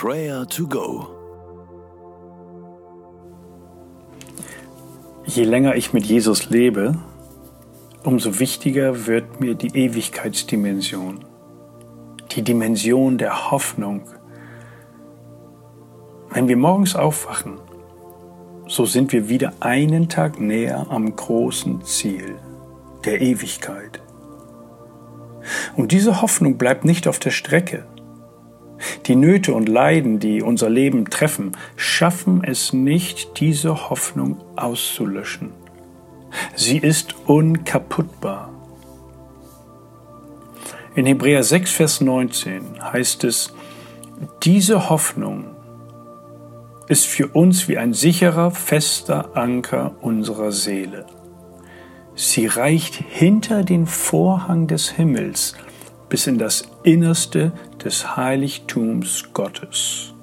Prayer to Go. Je länger ich mit Jesus lebe, umso wichtiger wird mir die Ewigkeitsdimension, die Dimension der Hoffnung. Wenn wir morgens aufwachen, so sind wir wieder einen Tag näher am großen Ziel der Ewigkeit. Und diese Hoffnung bleibt nicht auf der Strecke. Die Nöte und Leiden, die unser Leben treffen, schaffen es nicht, diese Hoffnung auszulöschen. Sie ist unkaputtbar. In Hebräer 6, Vers 19 heißt es, diese Hoffnung ist für uns wie ein sicherer, fester Anker unserer Seele. Sie reicht hinter den Vorhang des Himmels bis in das Innerste des Heiligtums Gottes.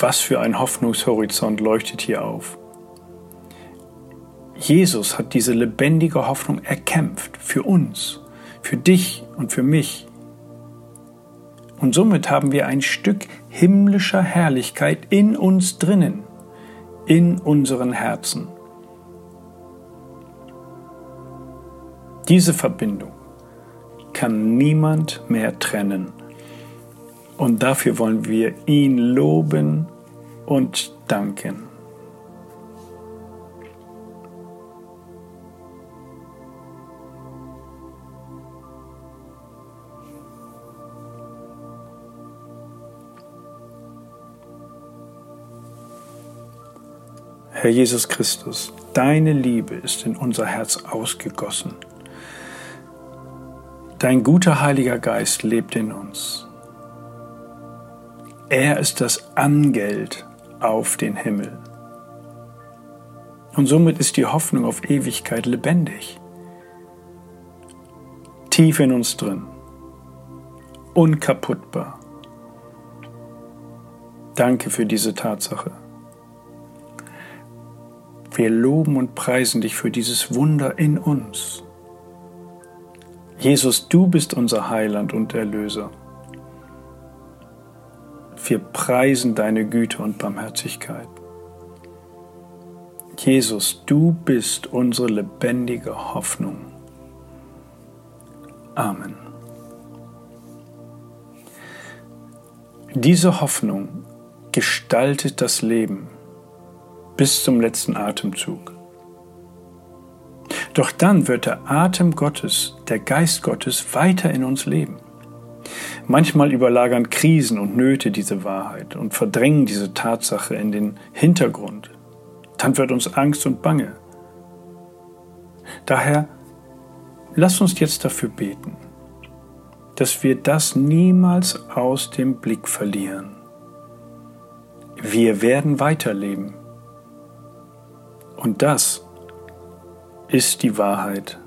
Was für ein Hoffnungshorizont leuchtet hier auf. Jesus hat diese lebendige Hoffnung erkämpft für uns, für dich und für mich. Und somit haben wir ein Stück himmlischer Herrlichkeit in uns drinnen, in unseren Herzen. Diese Verbindung kann niemand mehr trennen. Und dafür wollen wir ihn loben und danken. Herr Jesus Christus, deine Liebe ist in unser Herz ausgegossen. Dein guter Heiliger Geist lebt in uns. Er ist das Angeld auf den Himmel. Und somit ist die Hoffnung auf Ewigkeit lebendig. Tief in uns drin. Unkaputtbar. Danke für diese Tatsache. Wir loben und preisen dich für dieses Wunder in uns. Jesus, du bist unser Heiland und Erlöser. Wir preisen deine Güte und Barmherzigkeit. Jesus, du bist unsere lebendige Hoffnung. Amen. Diese Hoffnung gestaltet das Leben bis zum letzten Atemzug. Doch dann wird der Atem Gottes, der Geist Gottes weiter in uns leben. Manchmal überlagern Krisen und Nöte diese Wahrheit und verdrängen diese Tatsache in den Hintergrund. Dann wird uns Angst und Bange. Daher lass uns jetzt dafür beten, dass wir das niemals aus dem Blick verlieren. Wir werden weiterleben. Und das ist die Wahrheit.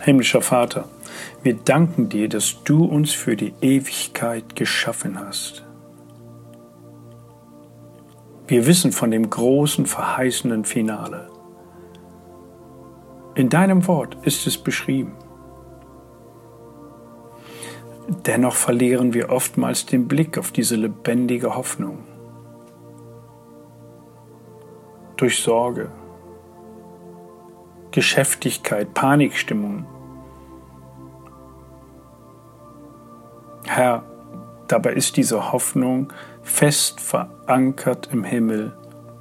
Himmlischer Vater, wir danken dir, dass du uns für die Ewigkeit geschaffen hast. Wir wissen von dem großen, verheißenden Finale. In deinem Wort ist es beschrieben. Dennoch verlieren wir oftmals den Blick auf diese lebendige Hoffnung. Durch Sorge, Geschäftigkeit, Panikstimmung. Herr, dabei ist diese Hoffnung fest verankert im Himmel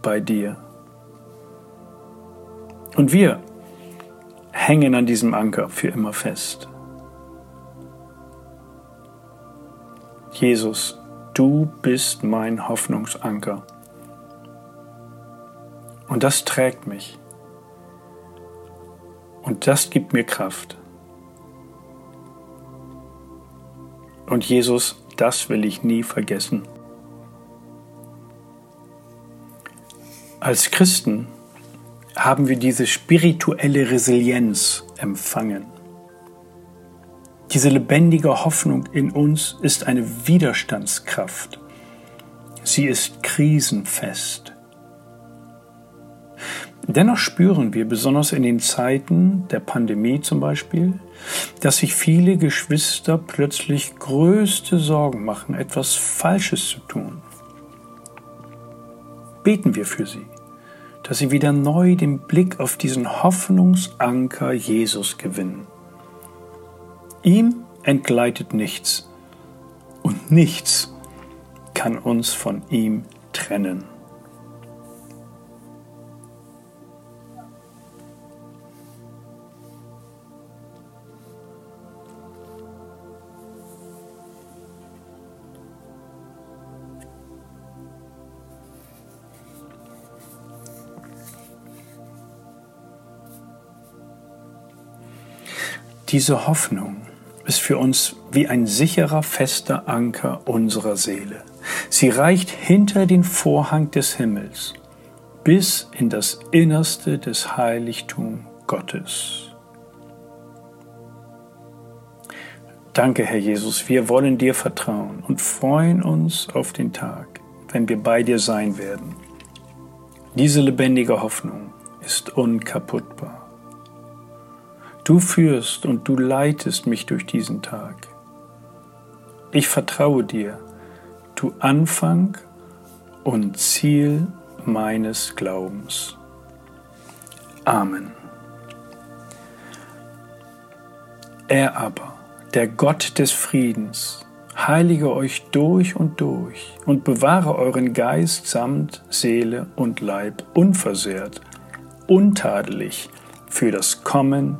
bei dir. Und wir hängen an diesem Anker für immer fest. Jesus, du bist mein Hoffnungsanker. Und das trägt mich. Und das gibt mir Kraft. Und Jesus, das will ich nie vergessen. Als Christen haben wir diese spirituelle Resilienz empfangen. Diese lebendige Hoffnung in uns ist eine Widerstandskraft. Sie ist krisenfest. Dennoch spüren wir, besonders in den Zeiten der Pandemie zum Beispiel, dass sich viele Geschwister plötzlich größte Sorgen machen, etwas Falsches zu tun. Beten wir für sie, dass sie wieder neu den Blick auf diesen Hoffnungsanker Jesus gewinnen. Ihm entgleitet nichts und nichts kann uns von ihm trennen. Diese Hoffnung ist für uns wie ein sicherer, fester Anker unserer Seele. Sie reicht hinter den Vorhang des Himmels bis in das Innerste des Heiligtums Gottes. Danke, Herr Jesus, wir wollen dir vertrauen und freuen uns auf den Tag, wenn wir bei dir sein werden. Diese lebendige Hoffnung ist unkaputtbar. Du führst und du leitest mich durch diesen Tag. Ich vertraue dir, du Anfang und Ziel meines Glaubens. Amen. Er aber, der Gott des Friedens, heilige euch durch und durch und bewahre euren Geist samt Seele und Leib unversehrt, untadelig für das Kommen